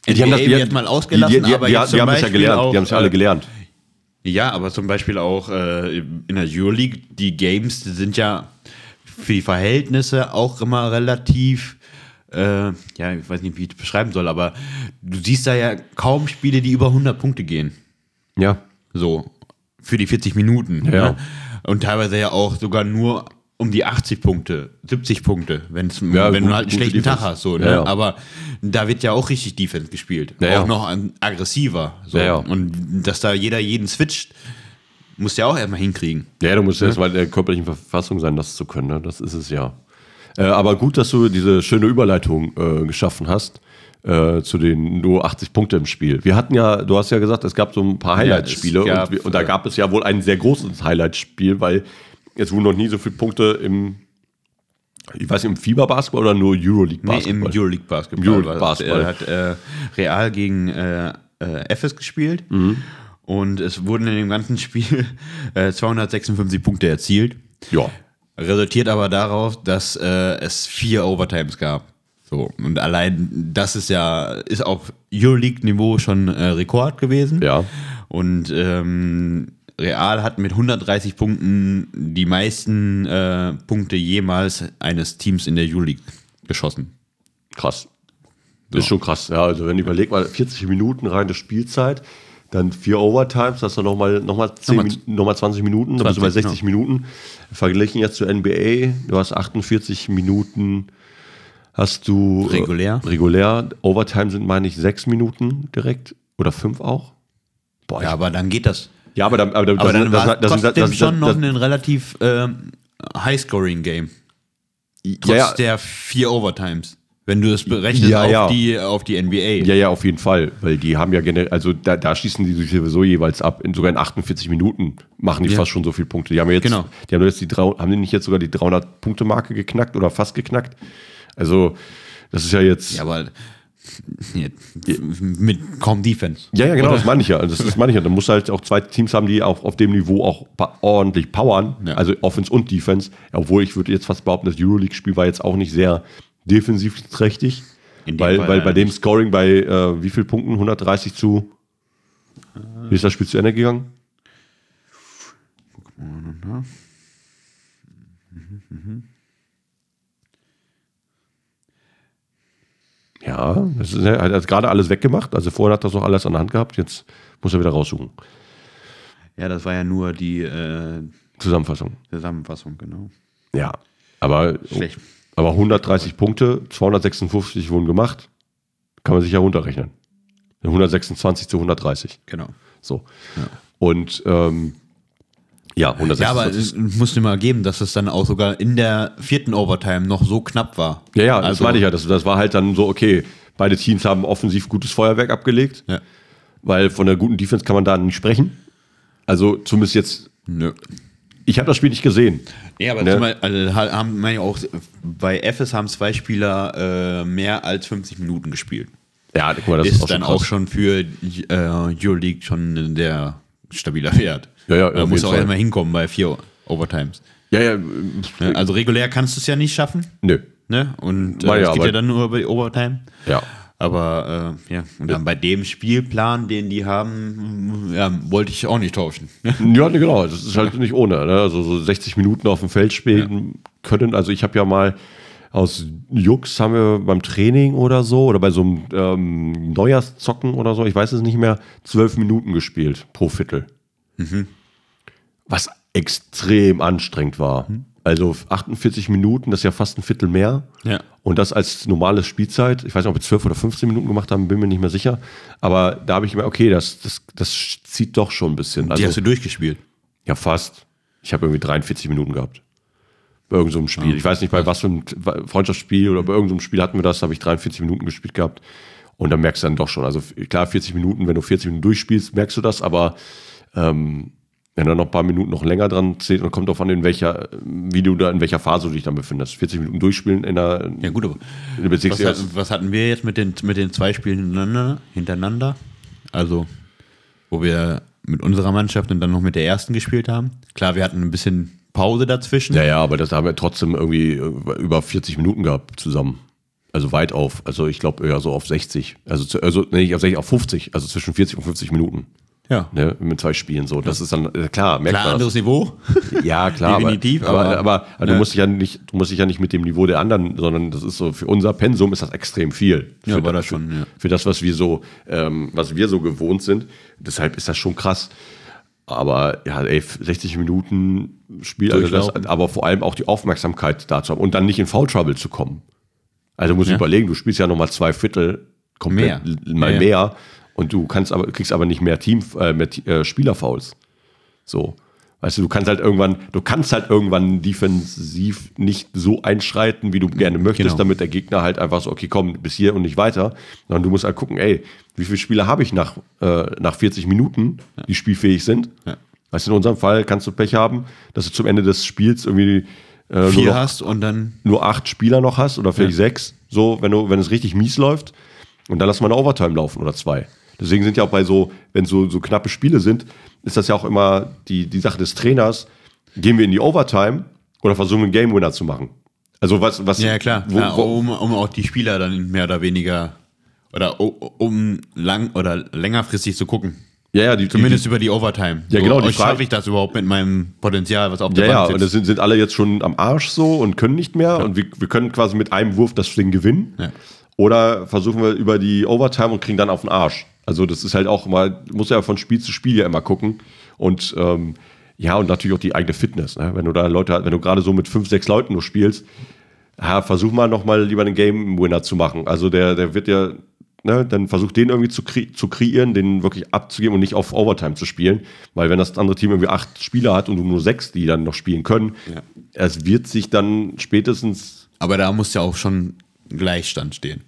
die haben das- die- wird mal ausgelassen, die, die, aber die, jetzt die zum haben es ja Beispiel gelernt. auch, die haben es ja alle äh, gelernt. Ja, aber zum Beispiel auch äh, in der Euroleague, die Games die sind ja für die Verhältnisse auch immer relativ, äh, ja, ich weiß nicht, wie ich das beschreiben soll, aber du siehst da ja kaum Spiele, die über 100 Punkte gehen. Ja. So, für die 40 Minuten. Ja. Ne? Und teilweise ja auch sogar nur um die 80 Punkte, 70 Punkte, wenn's, Ja, wenn gut, du halt einen schlechten Tag hast. So, ne? Ja, ja. Aber da wird ja auch richtig Defense gespielt. Ja, auch noch aggressiver. So. Ja, ja. Und dass da jeder jeden switcht, musst du ja auch erstmal hinkriegen. Ja, du musst ja erstmal in der körperlichen Verfassung sein, das zu können. Ne? Das ist es ja. Äh, aber gut, dass du diese schöne Überleitung äh, geschaffen hast äh, zu den nur 80 Punkte im Spiel. Wir hatten ja, du hast ja gesagt, es gab so ein paar Highlight-Spiele gab, und, und da äh, gab es ja wohl ein sehr großes Highlight-Spiel, weil es wurden noch nie so viele Punkte im, ich weiß nicht, im Fieber-Basketball oder nur Nee, Euroleague-Basketball? im Euroleague Basketball. Euroleague war das. Basketball. Er hat äh, Real gegen äh, äh, FS gespielt Mhm. und es wurden in dem ganzen Spiel äh, 256 Punkte erzielt. ja. Resultiert aber darauf, dass äh, es vier Overtimes gab. So, und allein das ist ja, ist auf Euroleague-Niveau schon äh, Rekord gewesen. Ja. Und ähm, Real hat mit 130 Punkten die meisten äh, Punkte jemals eines Teams in der Euroleague geschossen. Krass. Das ist schon krass. Ja, also wenn du überlegst, mal 40 Minuten reine Spielzeit, dann vier Overtimes, das dann nochmal noch mal 10 Nochmal- Min- noch mal 20 Minuten, dann bist du bei 20, 60 Minuten. Verglichen jetzt zur NBA, du hast 48 Minuten, hast du äh, Regulär. regulär. Overtime sind, meine ich, sechs Minuten direkt oder fünf auch. Boah, Ja, aber dann geht das. ja aber, dann, aber, das, Aber dann das, war das, es das, trotzdem das, schon noch das, ein relativ ähm, High-Scoring-Game. Trotz ja, ja, der vier Overtimes. Wenn du es berechnest Ja, auf, ja. Die, auf die NBA. Ja, ja, auf jeden Fall, weil die haben ja generell, also da, da schießen die sich sowieso jeweils ab. In, sogar in 48 Minuten machen die Ja. fast schon so viele Punkte. Die haben ja jetzt, Genau. die haben jetzt die, drei- haben die nicht jetzt sogar die 300 Punkte Marke geknackt oder fast geknackt? Also das ist ja jetzt, Ja, aber Mit kaum Defense. Ja, ja, genau, Oder? das meine ich ja. Das, das meine ich ja. Da musst du halt auch zwei Teams haben, die auch auf dem Niveau auch ordentlich powern, Ja. also Offense und Defense. Obwohl ich würde jetzt fast behaupten, das Euroleague-Spiel war jetzt auch nicht sehr defensiv trächtig. Weil, Fall weil bei dem Scoring bei äh, wie viel Punkten? 130 zu. Wie ist das Spiel zu Ende gegangen? Ja, das ist, er hat gerade alles weggemacht. Also vorher hat er doch alles an der Hand gehabt. Jetzt muss er wieder raussuchen. Ja, das war ja nur die äh, Zusammenfassung. Zusammenfassung, genau. Ja, aber, Schlecht. Aber 130 Punkte, 256 wurden gemacht. Kann man sich ja runterrechnen. 126 zu 130. Genau. So. Und ähm, ja, Ja, aber 126. es musste mal geben, dass es dann auch sogar in der vierten Overtime noch so knapp war. Ja, ja, das also, meine ich ja. Das, das war halt dann so, okay, beide Teams haben offensiv gutes Feuerwerk abgelegt, Ja. weil von der guten Defense kann man da nicht sprechen. Also zumindest jetzt, Nö. ich habe das Spiel nicht gesehen. Ja, aber Ne? Beispiel, also, haben meine ich auch, bei FS haben zwei Spieler äh, mehr als 50 Minuten gespielt. Ja, guck mal, das ist, ist auch dann krass. auch schon für äh, Euroleague schon sehr stabiler Wert. Ja, ja, Da muss auch immer hinkommen bei vier Overtimes. Ja, ja, Ne? Also regulär kannst du es ja nicht schaffen. nö. Ne? Und äh, ja, es geht ja dann nur über die Overtime. Ja. Aber äh, ja, und dann bei dem Spielplan, den die haben, ja, wollte ich auch nicht tauschen. Ja, ne, genau, das ist halt nicht ohne. Ne? Also so 60 Minuten auf dem Feld spielen können. Also ich habe ja mal aus Jux haben wir beim Training oder so oder bei so einem ähm, Neujahrszocken oder so, ich weiß es nicht mehr, zwölf Minuten gespielt pro Viertel. Was extrem anstrengend war. Also 48 Minuten, das ist ja fast ein Viertel mehr. Ja. Und das als normale Spielzeit. Ich weiß nicht, ob wir 12 oder 15 Minuten gemacht haben, bin mir nicht mehr sicher. Aber da habe ich mir, okay, das, das, das zieht doch schon ein bisschen. Die hast du durchgespielt. Ja, fast. Ich habe irgendwie 43 Minuten gehabt. Bei irgendeinem so Spiel. Ich weiß nicht, bei was für einem Freundschaftsspiel oder bei irgendeinem so Spiel hatten wir das, habe ich 43 Minuten gespielt gehabt. Und dann merkst du dann doch schon. Also klar, 40 Minuten, wenn du 40 Minuten durchspielst, merkst du das, aber ähm, wenn da noch ein paar Minuten noch länger dran zählt und kommt drauf an, in welcher, wie du da, in welcher Phase du dich dann befindest. 40 Minuten durchspielen in der, Ja, gut, aber was, hat, was hatten wir jetzt mit den, mit den zwei Spielen hintereinander, hintereinander? Also, wo wir mit unserer Mannschaft und dann noch mit der ersten gespielt haben. Klar, wir hatten ein bisschen Pause dazwischen. Ja, ja, aber das haben wir trotzdem irgendwie über 40 Minuten gehabt zusammen. Also weit auf. Also ich glaube eher so auf 60. Also, also nee, nicht auf 60, auf 50. Also zwischen 40 und 50 Minuten. Ja. Ne, mit zwei Spielen so. Das ist dann, äh, klar, merkt Klar, man anderes. Niveau. Ja, klar. Definitiv, Aber, aber, aber- aber, du ne. musst dich ja nicht, du musst dich ja nicht mit dem Niveau der anderen, sondern das ist so, für unser Pensum ist das extrem viel. Ja, für war das, schon, für, ja. für das, was wir so, ähm, was wir so gewohnt sind. Deshalb ist das schon krass. Aber ja, ey, 60 Minuten Spiel, also das, aber vor allem auch die Aufmerksamkeit dazu haben und dann nicht in Foul Trouble zu kommen. Also musst du Ja. überlegen, du spielst ja nochmal zwei Viertel komplett Mehr. mal ja. mehr und du kannst aber, kriegst aber nicht mehr Team, äh, mehr äh, Spielerfouls. So. Weißt du, du kannst halt irgendwann, du kannst halt irgendwann defensiv nicht so einschreiten, wie du gerne möchtest, Genau. damit der Gegner halt einfach so, okay, komm, bis hier und nicht weiter. Sondern du musst halt gucken, ey, wie viele Spieler habe ich nach, äh, nach 40 Minuten, die spielfähig sind? Ja. Weißt du, in unserem Fall kannst du Pech haben, dass du zum Ende des Spiels irgendwie äh, nur, Vier noch, hast und dann. nur acht Spieler noch hast oder vielleicht sechs, so, wenn du, wenn es richtig mies läuft. Und dann lass mal eine Overtime laufen oder zwei. Deswegen sind ja auch bei so, wenn so, so knappe Spiele sind, ist das ja auch immer die, die Sache des Trainers, gehen wir in die Overtime oder versuchen wir einen Game Winner zu machen. Also was, was Ja, klar. Wo, ja, um, um auch die Spieler dann mehr oder weniger. Oder um lang oder längerfristig zu gucken. ja, ja, die, Zumindest die, über die Overtime. Ja, genau, die Die Frage- schaffe ich das überhaupt mit meinem Potenzial, was auf Ja, der ja, Bank und sitzt? das sind, sind alle jetzt schon am Arsch so und können nicht mehr. Und wir, wir können quasi mit einem Wurf das Ding gewinnen. Ja. Oder versuchen wir über die Overtime und kriegen dann auf den Arsch. Also das ist halt auch mal, muss ja von Spiel zu Spiel ja immer gucken. Und ähm, ja, und natürlich auch die eigene Fitness. Ne? Wenn du da Leute, wenn du gerade so mit fünf, sechs Leuten nur spielst, ja, versuch mal nochmal lieber einen Game Winner zu machen. Also der, der wird ja, ne, dann versuch den irgendwie zu, kre zu kreieren, den wirklich abzugeben und nicht auf Overtime zu spielen. Weil wenn das andere Team irgendwie acht Spieler hat und du nur sechs, die dann noch spielen können, Ja. es wird sich dann spätestens. Aber da muss ja auch schon Gleichstand stehen.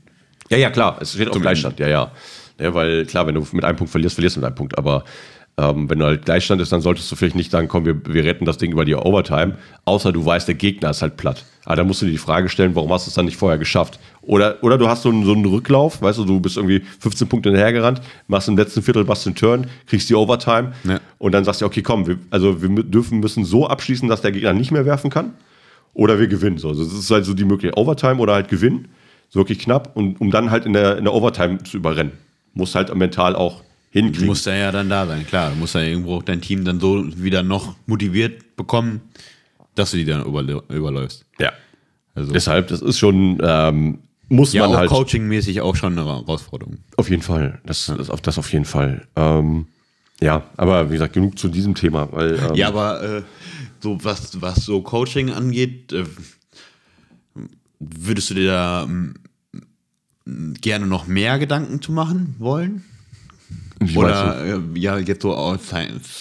Ja, ja, klar, es steht Zum Gleichstand, ja, ja. Ja. Weil klar, wenn du mit einem Punkt verlierst, verlierst du mit einem Punkt. Aber Ähm, wenn du halt Gleichstand ist, dann solltest du vielleicht nicht sagen, komm, wir, wir retten das Ding über die Overtime, außer du weißt, der Gegner ist halt platt. Aber da musst du dir die Frage stellen, warum hast du es dann nicht vorher geschafft? Oder, oder du hast so einen, so einen Rücklauf, weißt du, du bist irgendwie 15 Punkte hinterhergerannt, machst im letzten Viertel, machst den Turn, kriegst die Overtime Ja. und dann sagst du, okay, komm, wir, also wir dürfen, müssen so abschließen, dass der Gegner nicht mehr werfen kann oder wir gewinnen. So. Also das ist halt so die Möglichkeit, Overtime oder halt gewinnen, so wirklich knapp, und um dann halt in der, in der Overtime zu überrennen. Muss halt mental auch Du hinkriegen. musst ja dann da sein, klar. Du musst ja irgendwo auch dein Team dann so wieder noch motiviert bekommen, dass du die dann überläufst. ja. Also, Deshalb, das ist schon, ähm, muss ja, man auch halt. coachingmäßig auch schon eine Herausforderung. Auf jeden Fall. Das, das, auf, das auf jeden Fall. Ähm, ja, aber wie gesagt, genug zu diesem Thema. Weil, ähm, Ja, aber äh, so was, was so Coaching angeht, äh, würdest du dir da ähm, gerne noch mehr Gedanken zu machen wollen? meinst Oder äh, ja, jetzt so auf,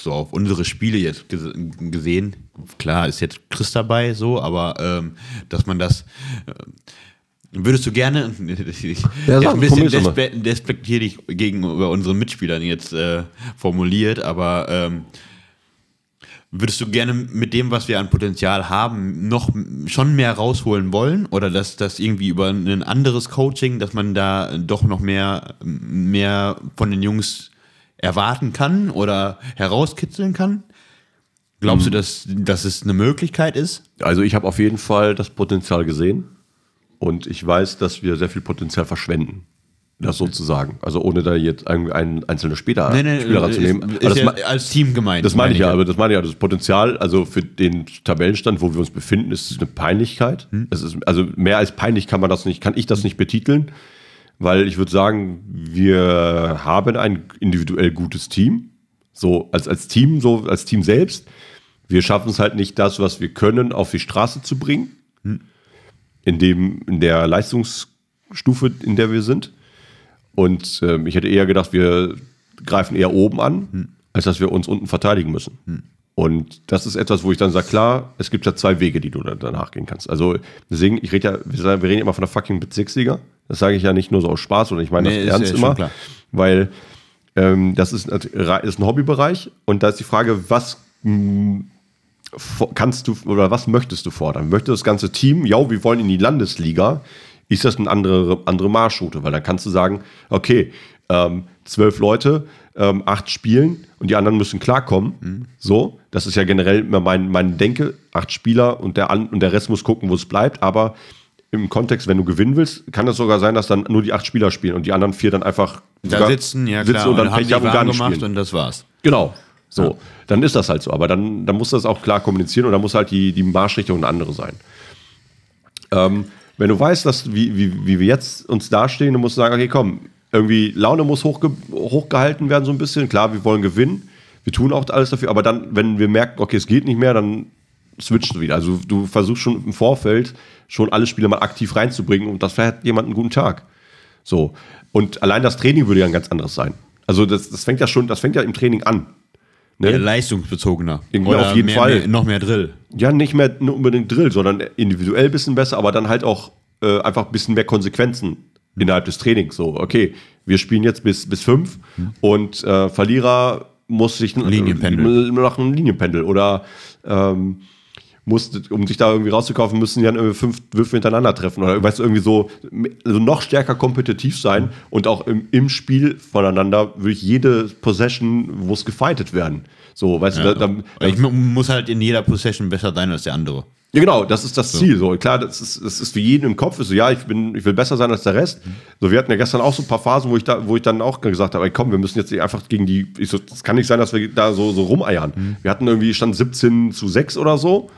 so auf unsere Spiele jetzt ges- gesehen, klar ist jetzt Chris dabei, so, aber ähm, dass man das äh, würdest du gerne Ja, jetzt sag, ein bisschen despe despektierlich gegenüber unseren Mitspielern jetzt äh, formuliert, aber ähm, Würdest du gerne mit dem, was wir an Potenzial haben, noch schon mehr rausholen wollen? Oder dass das irgendwie über ein anderes Coaching, dass man da doch noch mehr, mehr von den Jungs erwarten kann oder herauskitzeln kann? Glaubst du, dass, dass es eine Möglichkeit ist? Also ich habe auf jeden Fall das Potenzial gesehen und ich weiß, dass wir sehr viel Potenzial verschwenden. Das sozusagen. Also ohne da jetzt einen, einen einzelnen Spieler, Spieler ranzunehmen. ist, Aber ist das, ja ma- als Team gemeint. das meine ich ja, aber das meine ich ja. Das Potenzial, also für den Tabellenstand, wo wir uns befinden, ist es eine Peinlichkeit. Es ist, also mehr als peinlich kann man das nicht, kann ich das nicht betiteln, weil ich würde sagen, wir haben ein individuell gutes Team. So als, als Team, so als Team selbst. Wir schaffen es halt nicht, das, was wir können, auf die Straße zu bringen. In, dem, in der Leistungsstufe, in der wir sind. Und ähm, ich hätte eher gedacht, wir greifen eher oben an, als dass wir uns unten verteidigen müssen. Und das ist etwas, wo ich dann sage, klar, es gibt ja zwei Wege, die du dann danach gehen kannst. Also deswegen, ich rede ja, wir reden ja immer von der fucking Bezirksliga. Das sage ich ja nicht nur so aus Spaß, sondern ich meine Nee, das ernst schon immer. klar. Weil ähm, das ist, ist ein Hobbybereich und da ist die Frage, was mh, fo- kannst du oder was möchtest du fordern? Möchte das ganze Team, ja, wir wollen in die Landesliga, ist das eine andere, andere Marschroute? Weil dann kannst du sagen, okay, ähm, zwölf Leute, ähm, acht spielen und die anderen müssen klarkommen. So, das ist ja generell immer mein, mein Denke, acht Spieler und der, und der Rest muss gucken, wo es bleibt, aber im Kontext, wenn du gewinnen willst, kann es sogar sein, dass dann nur die acht Spieler spielen und die anderen vier dann einfach da sitzen, ja sitzen klar, und dann haben Pech haben und gar nicht gemacht spielen. und das war's. Genau. So, dann ist das halt so. Aber dann, dann muss das auch klar kommunizieren und dann muss halt die, die Marschrichtung eine andere sein. Ähm, wenn du weißt, dass, wie, wie, wie wir jetzt uns dastehen, dann musst du sagen, okay, komm, irgendwie Laune muss hochge hochgehalten werden so ein bisschen. Klar, wir wollen gewinnen. Wir tun auch alles dafür. Aber dann, wenn wir merken, okay, es geht nicht mehr, dann switchst du wieder. Also du versuchst schon im Vorfeld schon alle Spieler mal aktiv reinzubringen und das hat jemand einen guten Tag. So. Und allein das Training würde ja ein ganz anderes sein. Also das, das fängt ja schon, das fängt ja im Training an. Ne? Ja, leistungsbezogener. Irgendwie auf jeden mehr, Fall. Mehr, noch mehr Drill. Ja, nicht mehr nur unbedingt Drill, sondern individuell ein bisschen besser, aber dann halt auch äh, einfach ein bisschen mehr Konsequenzen innerhalb des Trainings. So, okay, wir spielen jetzt bis, bis fünf und äh, Verlierer muss sich Linienpendel. äh, nach einem Linienpendel oder ähm, muss, um sich da irgendwie rauszukaufen, müssen die dann irgendwie fünf Würfe hintereinander treffen oder weißt du, irgendwie so also noch stärker kompetitiv sein und auch im, im Spiel voneinander würde ich jede Possession, es gefightet werden. So, weißt Ja. du, da, da, ich mu- muss halt in jeder Possession besser sein als der andere. ja, genau, das ist das Ziel. So, klar, das ist, das ist für jeden im Kopf. Ist so, ja, ich bin, ich will besser sein als der Rest. So, wir hatten ja gestern auch so ein paar Phasen, wo ich da, wo ich dann auch gesagt habe, ey, komm, wir müssen jetzt einfach gegen die. Ich so, das kann nicht sein, dass wir da so, so rumeiern. Wir hatten irgendwie stand 17 zu 6 oder so.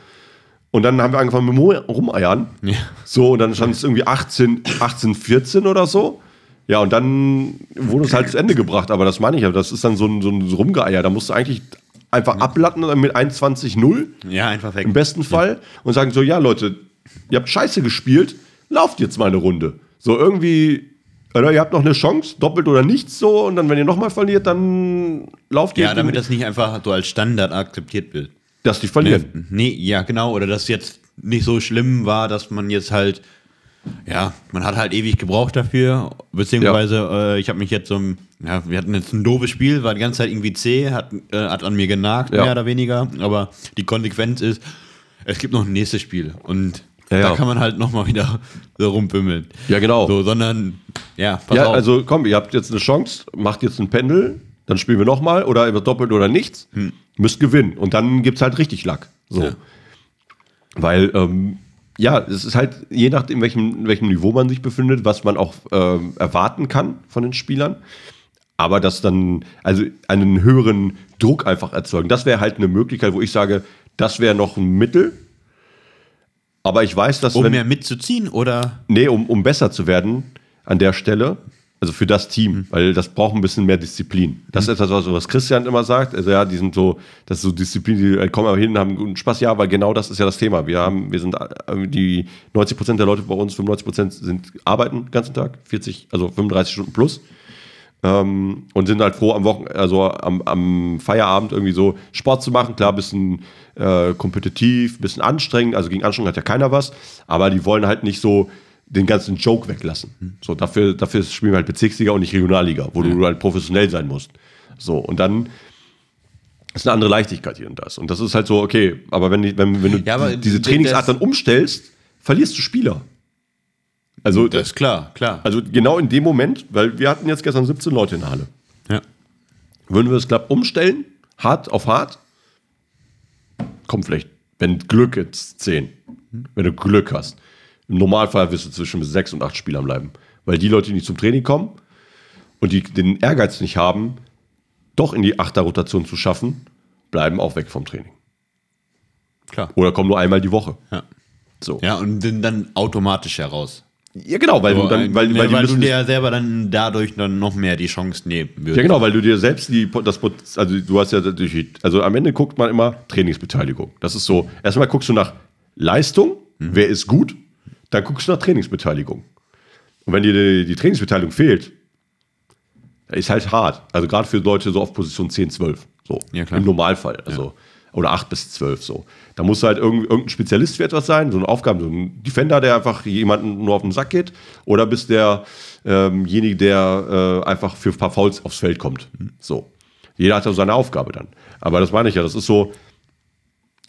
Und dann haben wir angefangen mit dem Rumeiern. Ja. So, und dann stand es irgendwie 18, 18, 14 oder so. Ja, und dann wurde es halt zu Ende gebracht. Aber das meine ich ja, das ist dann so ein, so ein Rumgeeier. Da musst du eigentlich einfach ablatten mit 21-0 Ja, einfach weg. im besten Fall und sagen so, ja Leute, ihr habt scheiße gespielt, lauft jetzt mal eine Runde. So irgendwie, oder ihr habt noch eine Chance, doppelt oder nichts so und dann, wenn ihr nochmal verliert, dann lauft ihr, Ja, damit das nicht einfach so als Standard akzeptiert wird. Dass die verlieren. Nee, ja, genau. Oder dass jetzt nicht so schlimm war, dass man jetzt halt Ja, man hat halt ewig gebraucht dafür, beziehungsweise äh, ich habe mich jetzt so, ja, wir hatten jetzt ein doofes Spiel, war die ganze Zeit irgendwie zäh, hat, äh, hat an mir genagt, Ja. mehr oder weniger, aber die Konsequenz ist, es gibt noch ein nächstes Spiel und Ja, da ja. kann man halt nochmal wieder so rumbümmeln. Ja, genau. So, sondern, ja, pass ja, auf. also komm, ihr habt jetzt eine Chance, macht jetzt ein Pendel, dann spielen wir nochmal oder immer doppelt oder nichts. Müsst gewinnen. Und dann gibt es halt richtig Lack. So. Ja. Weil, ähm, ja, es ist halt, je nachdem, in welchem, in welchem Niveau man sich befindet, was man auch ähm, erwarten kann von den Spielern. Aber das dann, also einen höheren Druck einfach erzeugen. Das wäre halt eine Möglichkeit, wo ich sage, das wäre noch ein Mittel. Aber ich weiß, dass um wenn, mehr mitzuziehen oder? Nee, um, um besser zu werden an der Stelle, also für das Team, weil das braucht ein bisschen mehr Disziplin. Das ist etwas, was- Christian immer sagt. Also ja, die sind so, das ist so Disziplin, die kommen aber hin, haben guten Spaß. Ja, weil genau das ist ja das Thema. Wir haben, wir sind äh, die 90 Prozent der Leute bei uns, 95 Prozent sind arbeiten den ganzen Tag, 40, also 35 Stunden plus. Ähm, und sind halt froh am Wochen, also am, am Feierabend irgendwie so Sport zu machen. Klar, bisschen äh, kompetitiv, bisschen anstrengend. Also gegen Anstrengung hat ja keiner was, aber die wollen halt nicht so den ganzen Joke weglassen. So, dafür, dafür spielen wir halt Bezirksliga und nicht Regionalliga, wo du halt professionell sein musst. So, und dann ist eine andere Leichtigkeit hier und das. Und das ist halt so, okay, aber wenn, wenn, wenn du Ja, diese Trainingsart dann umstellst, verlierst du Spieler. Also, Das ist klar, klar. also genau in dem Moment, weil wir hatten jetzt gestern 17 Leute in der Halle. ja. Würden wir das glatt umstellen, hart auf hart, kommt vielleicht, wenn Glück jetzt 10. Wenn du Glück hast. Im Normalfall wirst du zwischen sechs und acht Spielern bleiben. Weil die Leute, die nicht zum Training kommen und die den Ehrgeiz nicht haben, doch in die Achterrotation zu schaffen, bleiben auch weg vom Training. Klar. Oder kommen nur einmal die Woche. Ja. So. ja, und sind dann automatisch heraus. Ja, genau, weil, du, dann, weil, ne, weil, weil du dir selber dann dadurch dann noch mehr die Chance nehmen würdest. Ja, genau, weil du dir selbst die, das, also du hast ja also am Ende guckt man immer Trainingsbeteiligung. Das ist so, erstmal guckst du nach Leistung, wer ist gut, dann guckst du nach Trainingsbeteiligung. Und wenn dir die, die Trainingsbeteiligung fehlt, ist halt hart. Also gerade für Leute so auf Position 10, 12, so Ja, im Normalfall, also oder 8 bis 12 so. Da muss halt irgend, irgendein Spezialist für etwas sein, so eine Aufgabe, so ein Defender, der einfach jemanden nur auf den Sack geht, oder bist der ähm, derjenige, der äh, einfach für ein paar Fouls aufs Feld kommt. So. Jeder hat ja seine Aufgabe dann. Aber das meine ich ja, das ist so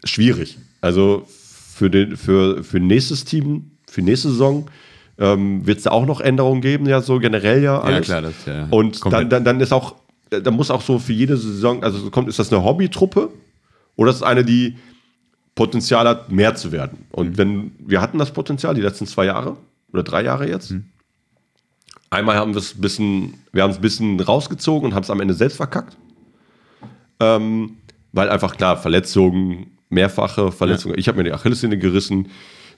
schwierig. Also für, den, für, für nächstes Team, für nächste Saison ähm, wird es da auch noch Änderungen geben, ja, so generell ja. Alles. klar, das ist ja Und dann, dann, dann ist auch, da muss auch so für jede Saison, also so kommt, ist das eine Hobbytruppe oder ist es eine, die Potenzial hat, mehr zu werden? Und wenn wir hatten das Potenzial die letzten zwei Jahre oder drei Jahre jetzt. Einmal haben wir es ein bisschen, wir haben es ein bisschen rausgezogen und haben es am Ende selbst verkackt. Ähm, weil einfach klar, Verletzungen, mehrfache Verletzungen. Ich habe mir die Achillessehne gerissen.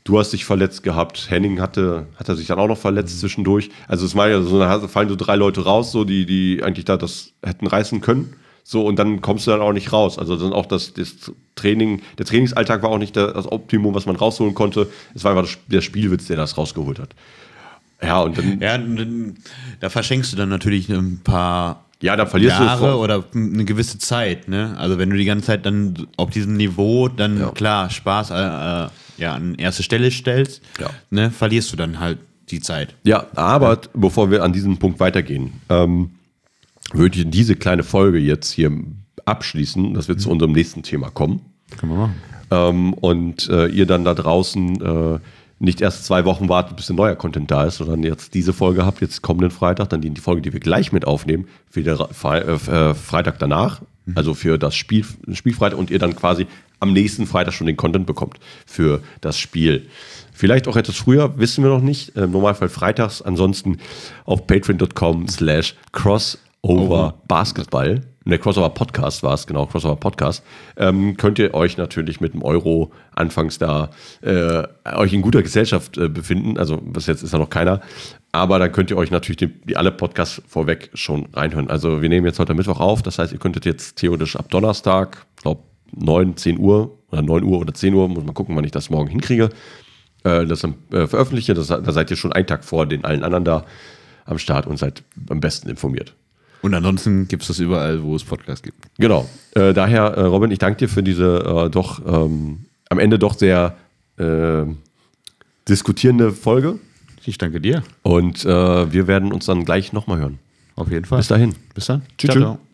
Du hast dich verletzt gehabt. Henning hatte, hat er sich dann auch noch verletzt zwischendurch. Also es war ja so, da fallen so drei Leute raus, so die, die eigentlich da das hätten reißen können. So, und dann kommst du dann auch nicht raus. Also dann auch das, das Training, der Trainingsalltag war auch nicht das Optimum, was man rausholen konnte. Es war einfach das, der Spielwitz, der das rausgeholt hat. Ja, und dann, Ja, und dann, da verschenkst du dann natürlich ein paar ja, dann verlierst Jahre du. oder eine gewisse Zeit. Ne? Also wenn du die ganze Zeit dann auf diesem Niveau dann Ja. klar Spaß äh, äh, ja, an erste Stelle stellst, Ja. ne, verlierst du dann halt die Zeit. Ja, aber bevor wir an diesem Punkt weitergehen, ähm, würde ich diese kleine Folge jetzt hier abschließen, dass wir zu unserem nächsten Thema kommen. Können wir machen. Ähm, und äh, ihr dann da draußen äh, nicht erst zwei Wochen wartet, bis ein neuer Content da ist, sondern jetzt diese Folge habt, jetzt kommenden Freitag, dann die, die Folge, die wir gleich mit aufnehmen, für den Fre äh, äh, Freitag danach, also für das Spiel, Spielfreitag und ihr dann quasi am nächsten Freitag schon den Content bekommt für das Spiel. Vielleicht auch etwas früher, wissen wir noch nicht. Im Normalfall freitags, ansonsten auf patreon.com slash crossover Basketball. Ne, Crossover Podcast war es, genau, Crossover Podcast. Ähm, könnt ihr euch natürlich mit einem Euro anfangs da äh, euch in guter Gesellschaft äh, befinden. Also bis jetzt ist da noch keiner. Aber dann könnt ihr euch natürlich die, die alle Podcasts vorweg schon reinhören. Also wir nehmen jetzt heute Mittwoch auf. Das heißt, ihr könntet jetzt theoretisch ab Donnerstag, ich glaube 9, 10 Uhr oder 9 Uhr oder 10 Uhr, muss mal gucken, wann ich das morgen hinkriege, äh, das dann äh, veröffentliche. Das, da seid ihr schon einen Tag vor den allen anderen da am Start und seid am besten informiert. Und ansonsten gibt es das überall, wo es Podcasts gibt. Genau. Äh, daher, äh, Robin, ich danke dir für diese äh, doch ähm, am Ende doch sehr äh, diskutierende Folge. Ich danke dir. Und äh, wir werden uns dann gleich nochmal hören. Auf jeden Fall. Bis dahin. Bis dann. Tschüss. Ciao, ciao.